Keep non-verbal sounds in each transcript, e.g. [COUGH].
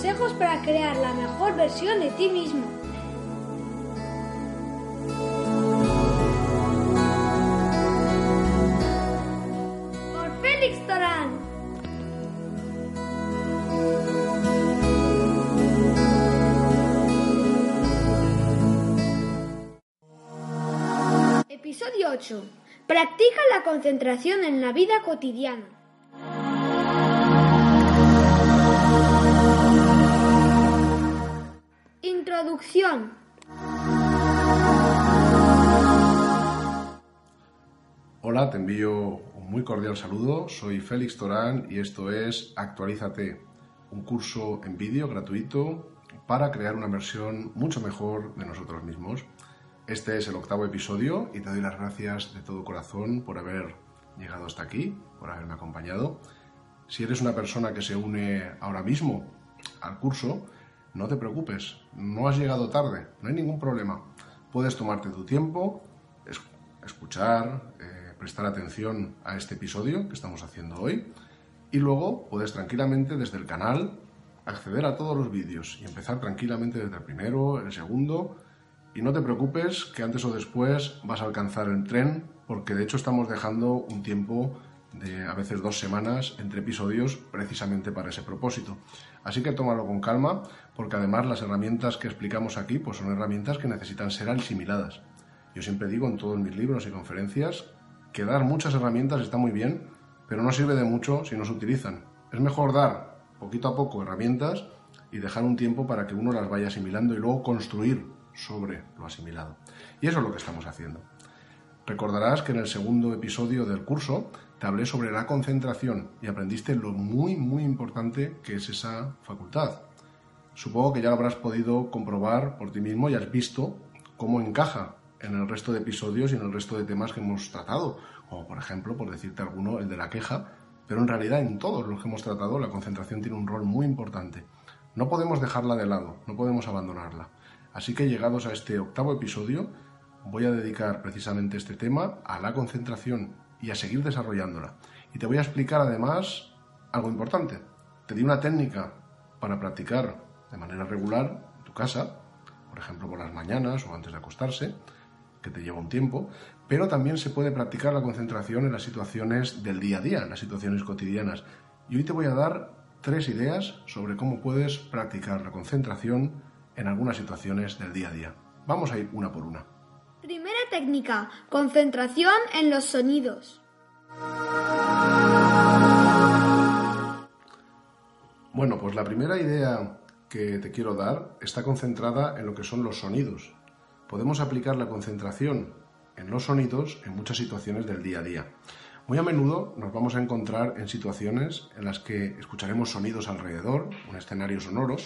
Consejos para crear la mejor versión de ti mismo. Por Félix Torán. Episodio 8. Practica la concentración en la vida cotidiana. Introducción. Hola, te envío un muy cordial saludo. Soy Félix Torán y esto es Actualízate, un curso en vídeo gratuito para crear una versión mucho mejor de nosotros mismos. Este es el octavo episodio y te doy las gracias de todo corazón por haber llegado hasta aquí, por haberme acompañado. Si eres una persona que se une ahora mismo al curso, no te preocupes, no has llegado tarde, no hay ningún problema. Puedes tomarte tu tiempo, es- escuchar, eh, prestar atención a este episodio que estamos haciendo hoy y luego puedes tranquilamente desde el canal acceder a todos los vídeos y empezar tranquilamente desde el primero, el segundo y no te preocupes que antes o después vas a alcanzar el tren porque de hecho estamos dejando un tiempo de a veces dos semanas entre episodios precisamente para ese propósito. Así que tómalo con calma porque además las herramientas que explicamos aquí pues son herramientas que necesitan ser asimiladas. Yo siempre digo en todos mis libros y conferencias que dar muchas herramientas está muy bien, pero no sirve de mucho si no se utilizan. Es mejor dar poquito a poco herramientas y dejar un tiempo para que uno las vaya asimilando y luego construir sobre lo asimilado. Y eso es lo que estamos haciendo. Recordarás que en el segundo episodio del curso te hablé sobre la concentración y aprendiste lo muy, muy importante que es esa facultad. Supongo que ya lo habrás podido comprobar por ti mismo y has visto cómo encaja en el resto de episodios y en el resto de temas que hemos tratado, como por ejemplo, por decirte alguno, el de la queja, pero en realidad en todos los que hemos tratado la concentración tiene un rol muy importante. No podemos dejarla de lado, no podemos abandonarla. Así que llegados a este octavo episodio, voy a dedicar precisamente este tema a la concentración y a seguir desarrollándola. Y te voy a explicar además algo importante. Te di una técnica para practicar de manera regular en tu casa, por ejemplo por las mañanas o antes de acostarse, que te lleva un tiempo, pero también se puede practicar la concentración en las situaciones del día a día, en las situaciones cotidianas. Y hoy te voy a dar tres ideas sobre cómo puedes practicar la concentración en algunas situaciones del día a día. Vamos a ir una por una. Primera técnica. Concentración en los sonidos. Bueno, pues la primera idea que te quiero dar está concentrada en lo que son los sonidos. Podemos aplicar la concentración en los sonidos en muchas situaciones del día a día. Muy a menudo nos vamos a encontrar en situaciones en las que escucharemos sonidos alrededor, un escenario sonoro,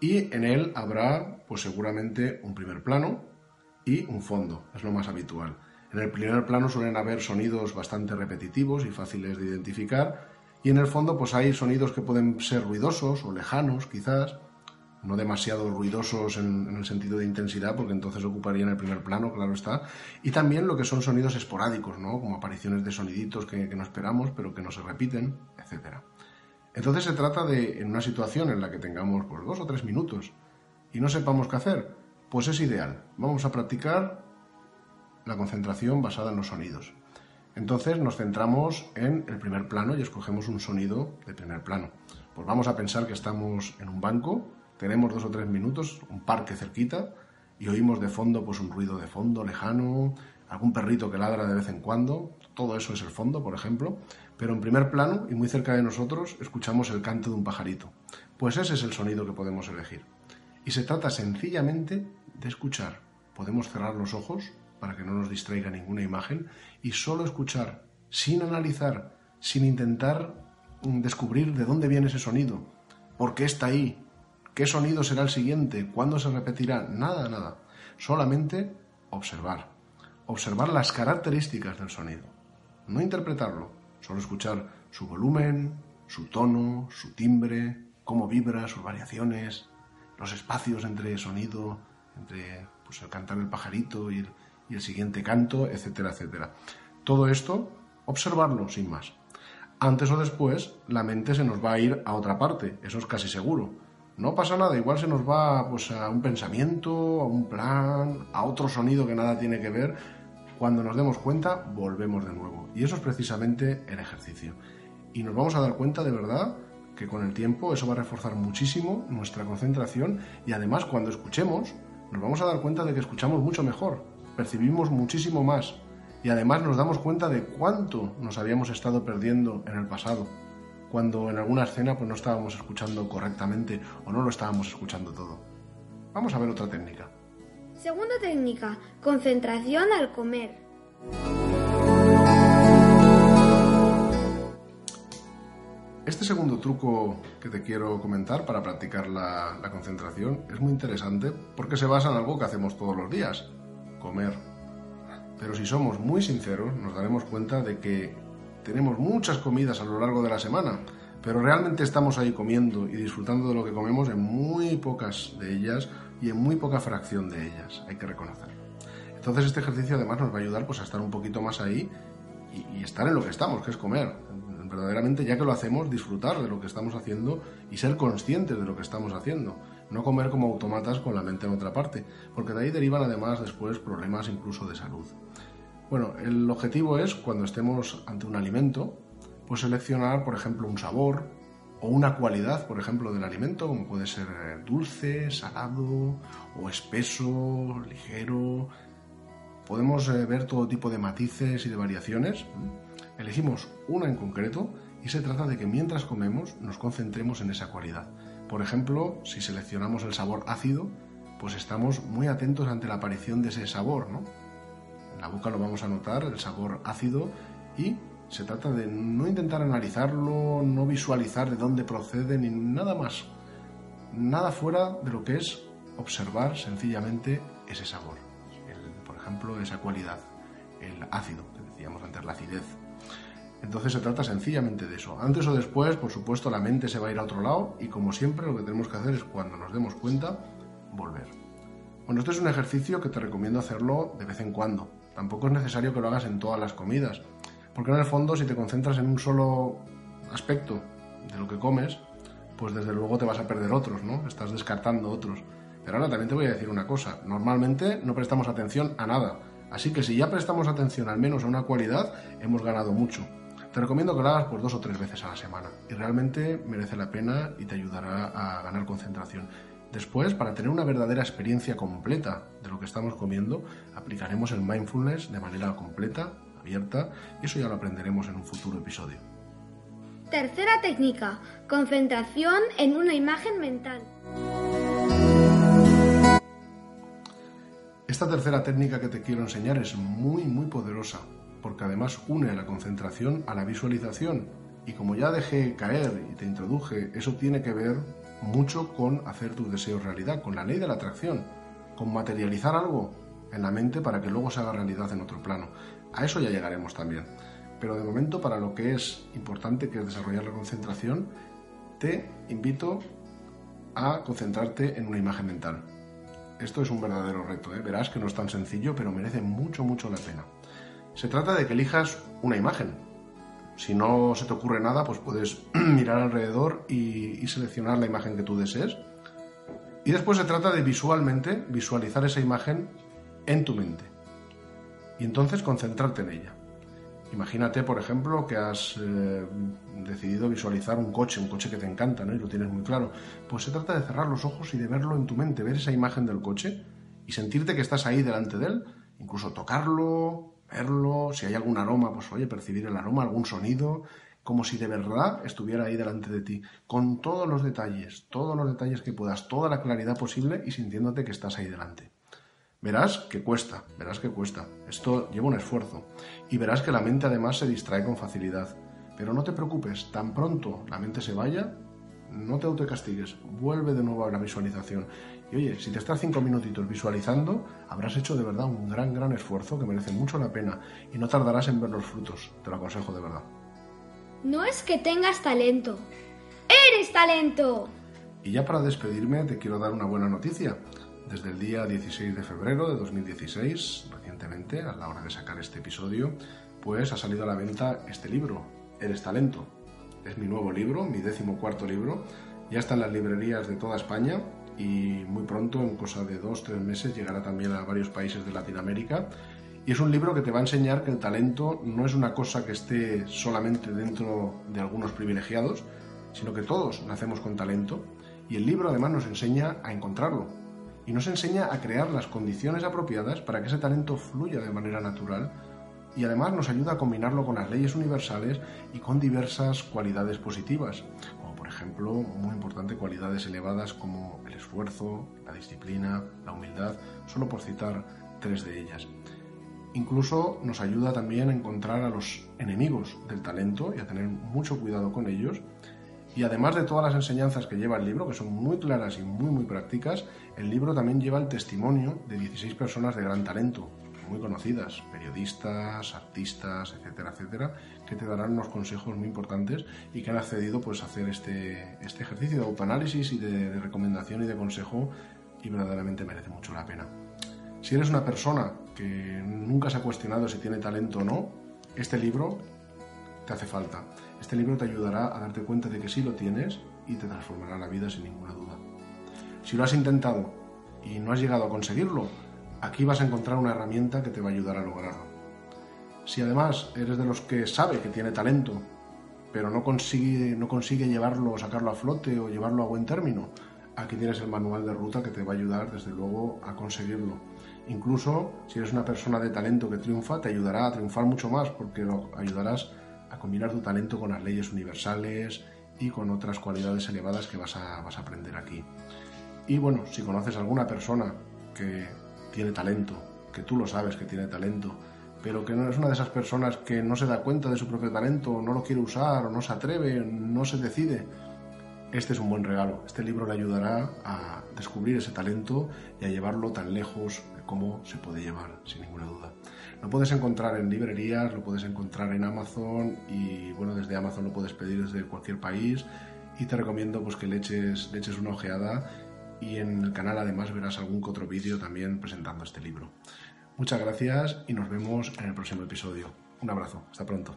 y en él habrá, pues seguramente, un primer plano y un fondo, es lo más habitual. En el primer plano suelen haber sonidos bastante repetitivos y fáciles de identificar, y en el fondo pues hay sonidos que pueden ser ruidosos o lejanos quizás, no demasiado ruidosos en, el sentido de intensidad, porque entonces ocuparían el primer plano, claro está, y también lo que son sonidos esporádicos, ¿no? como apariciones de soniditos que, que no esperamos, pero que no se repiten, etc. Entonces se trata de, en una situación en la que tengamos pues, dos o tres minutos y no sepamos qué hacer, pues es ideal. Vamos a practicar la concentración basada en los sonidos. Entonces nos centramos en el primer plano y escogemos un sonido de primer plano. Pues vamos a pensar que estamos en un banco, tenemos dos o tres minutos, un parque cerquita y oímos de fondo pues un ruido de fondo lejano, algún perrito que ladra de vez en cuando, todo eso es el fondo, por ejemplo, pero en primer plano y muy cerca de nosotros escuchamos el canto de un pajarito. Pues ese es el sonido que podemos elegir. Y se trata sencillamente de escuchar. Podemos cerrar los ojos para que no nos distraiga ninguna imagen y solo escuchar, sin analizar, sin intentar mm, descubrir de dónde viene ese sonido, por qué está ahí, qué sonido será el siguiente, cuándo se repetirá, nada, nada. Solamente observar. Observar las características del sonido. No interpretarlo, solo escuchar su volumen, su tono, su timbre, cómo vibra, sus variaciones, los espacios entre sonido, entre pues, el cantar del pajarito y el, y el siguiente canto, etcétera, etcétera. Todo esto, observarlo sin más. Antes o después, la mente se nos va a ir a otra parte, eso es casi seguro. No pasa nada, igual se nos va pues, a un pensamiento, a un plan, a otro sonido que nada tiene que ver. Cuando nos demos cuenta, volvemos de nuevo. Y eso es precisamente el ejercicio. Y nos vamos a dar cuenta de verdad que con el tiempo eso va a reforzar muchísimo nuestra concentración y además cuando escuchemos nos vamos a dar cuenta de que escuchamos mucho mejor, percibimos muchísimo más y además nos damos cuenta de cuánto nos habíamos estado perdiendo en el pasado, cuando en alguna escena pues no estábamos escuchando correctamente o no lo estábamos escuchando todo. Vamos a ver otra técnica. Segunda técnica, concentración al comer. Este segundo truco que te quiero comentar para practicar la, concentración es muy interesante porque se basa en algo que hacemos todos los días, comer. Pero si somos muy sinceros, nos daremos cuenta de que tenemos muchas comidas a lo largo de la semana, pero realmente estamos ahí comiendo y disfrutando de lo que comemos en muy pocas de ellas y en muy poca fracción de ellas, hay que reconocerlo. Entonces este ejercicio además nos va a ayudar pues, a estar un poquito más ahí y, estar en lo que estamos, que es comer verdaderamente, ya que lo hacemos, disfrutar de lo que estamos haciendo y ser conscientes de lo que estamos haciendo. No comer como automatas con la mente en otra parte, porque de ahí derivan además después problemas incluso de salud. Bueno, el objetivo es, cuando estemos ante un alimento, pues seleccionar, por ejemplo, un sabor o una cualidad, por ejemplo, del alimento, como puede ser dulce, salado o espeso, ligero. Podemos eh, ver todo tipo de matices y de variaciones Elegimos una en concreto y se trata de que mientras comemos nos concentremos en esa cualidad. Por ejemplo, si seleccionamos el sabor ácido, pues estamos muy atentos ante la aparición de ese sabor, ¿no? En la boca lo vamos a notar, el sabor ácido, y se trata de no intentar analizarlo, no visualizar de dónde procede, ni nada más. Nada fuera de lo que es observar sencillamente ese sabor. Ejemplo, esa cualidad, el ácido, que decíamos antes, la acidez. Entonces se trata sencillamente de eso. Antes o después, por supuesto, la mente se va a ir a otro lado y como siempre lo que tenemos que hacer es cuando nos demos cuenta, volver. Bueno, este es un ejercicio que te recomiendo hacerlo de vez en cuando. Tampoco es necesario que lo hagas en todas las comidas, porque en el fondo si te concentras en un solo aspecto de lo que comes, pues desde luego te vas a perder otros, ¿no? Estás descartando otros. Pero ahora también te voy a decir una cosa, normalmente no prestamos atención a nada, así que si ya prestamos atención al menos a una cualidad, hemos ganado mucho. Te recomiendo que lo hagas por dos o tres veces a la semana y realmente merece la pena y te ayudará a ganar concentración. Después, para tener una verdadera experiencia completa de lo que estamos comiendo, aplicaremos el mindfulness de manera completa, abierta, y eso ya lo aprenderemos en un futuro episodio. Tercera técnica, concentración en una imagen mental. Esta tercera técnica que te quiero enseñar es muy, muy poderosa porque además une la concentración a la visualización. Y como ya dejé caer y te introduje, eso tiene que ver mucho con hacer tus deseos realidad, con la ley de la atracción, con materializar algo en la mente para que luego se haga realidad en otro plano. A eso ya llegaremos también. Pero de momento, para lo que es importante, que es desarrollar la concentración, te invito a concentrarte en una imagen mental. Esto es un verdadero reto, ¿eh? verás que no es tan sencillo, pero merece mucho, mucho la pena. Se trata de que elijas una imagen. Si no se te ocurre nada, pues puedes [CLEARS THROAT] mirar alrededor y, seleccionar la imagen que tú desees. Y después se trata de visualmente visualizar esa imagen en tu mente. Y entonces concentrarte en ella. Imagínate, por ejemplo, que has eh, decidido visualizar un coche, un coche que te encanta, ¿no? Y lo tienes muy claro. Pues se trata de cerrar los ojos y de verlo en tu mente, ver esa imagen del coche y sentirte que estás ahí delante de él, incluso tocarlo, verlo, si hay algún aroma, pues oye, percibir el aroma, algún sonido, como si de verdad estuviera ahí delante de ti, con todos los detalles, todos los detalles que puedas, toda la claridad posible y sintiéndote que estás ahí delante. Verás que cuesta, verás que cuesta. Esto lleva un esfuerzo. Y verás que la mente además se distrae con facilidad. Pero no te preocupes, tan pronto la mente se vaya, no te autocastigues, vuelve de nuevo a la visualización. Y oye, si te estás cinco minutitos visualizando, habrás hecho de verdad un gran, gran esfuerzo que merece mucho la pena y no tardarás en ver los frutos, te lo aconsejo de verdad. No es que tengas talento, eres talento. Y ya para despedirme te quiero dar una buena noticia. Desde el día 16 de febrero de 2016, recientemente, a la hora de sacar este episodio, pues ha salido a la venta este libro, Eres Talento. Es mi nuevo libro, mi décimo cuarto libro. Ya está en las librerías de toda España y muy pronto, en cosa de dos, tres meses, llegará también a varios países de Latinoamérica. Y es un libro que te va a enseñar que el talento no es una cosa que esté solamente dentro de algunos privilegiados, sino que todos nacemos con talento. Y el libro además nos enseña a encontrarlo, y nos enseña a crear las condiciones apropiadas para que ese talento fluya de manera natural y además nos ayuda a combinarlo con las leyes universales y con diversas cualidades positivas, como por ejemplo, muy importante, cualidades elevadas como el esfuerzo, la disciplina, la humildad, solo por citar tres de ellas. Incluso nos ayuda también a encontrar a los enemigos del talento y a tener mucho cuidado con ellos y además de todas las enseñanzas que lleva el libro, que son muy claras y muy muy prácticas, el libro también lleva el testimonio de 16 personas de gran talento, muy conocidas, periodistas, artistas, etcétera, etcétera, que te darán unos consejos muy importantes y que han accedido pues, a hacer este, este ejercicio de autoanálisis y de, de recomendación y de consejo y verdaderamente merece mucho la pena. Si eres una persona que nunca se ha cuestionado si tiene talento o no, este libro te hace falta. Este libro te ayudará a darte cuenta de que sí lo tienes y te transformará la vida sin ninguna duda. Si lo has intentado y no has llegado a conseguirlo, aquí vas a encontrar una herramienta que te va a ayudar a lograrlo. Si además eres de los que sabe que tiene talento, pero no consigue, no consigue llevarlo o sacarlo a flote o llevarlo a buen término, aquí tienes el manual de ruta que te va a ayudar desde luego a conseguirlo. Incluso si eres una persona de talento que triunfa, te ayudará a triunfar mucho más porque lo ayudarás a combinar tu talento con las leyes universales y con otras cualidades elevadas que vas a, vas a aprender aquí. Y bueno, si conoces a alguna persona que tiene talento, que tú lo sabes que tiene talento, pero que no es una de esas personas que no se da cuenta de su propio talento, no lo quiere usar, o no se atreve, no se decide, este es un buen regalo. Este libro le ayudará a descubrir ese talento y a llevarlo tan lejos como se puede llevar, sin ninguna duda. Lo puedes encontrar en librerías, lo puedes encontrar en Amazon y bueno, desde Amazon lo puedes pedir desde cualquier país y te recomiendo pues que le le eches una ojeada y en el canal además verás algún que otro vídeo también presentando este libro. Muchas gracias y nos vemos en el próximo episodio. Un abrazo, hasta pronto.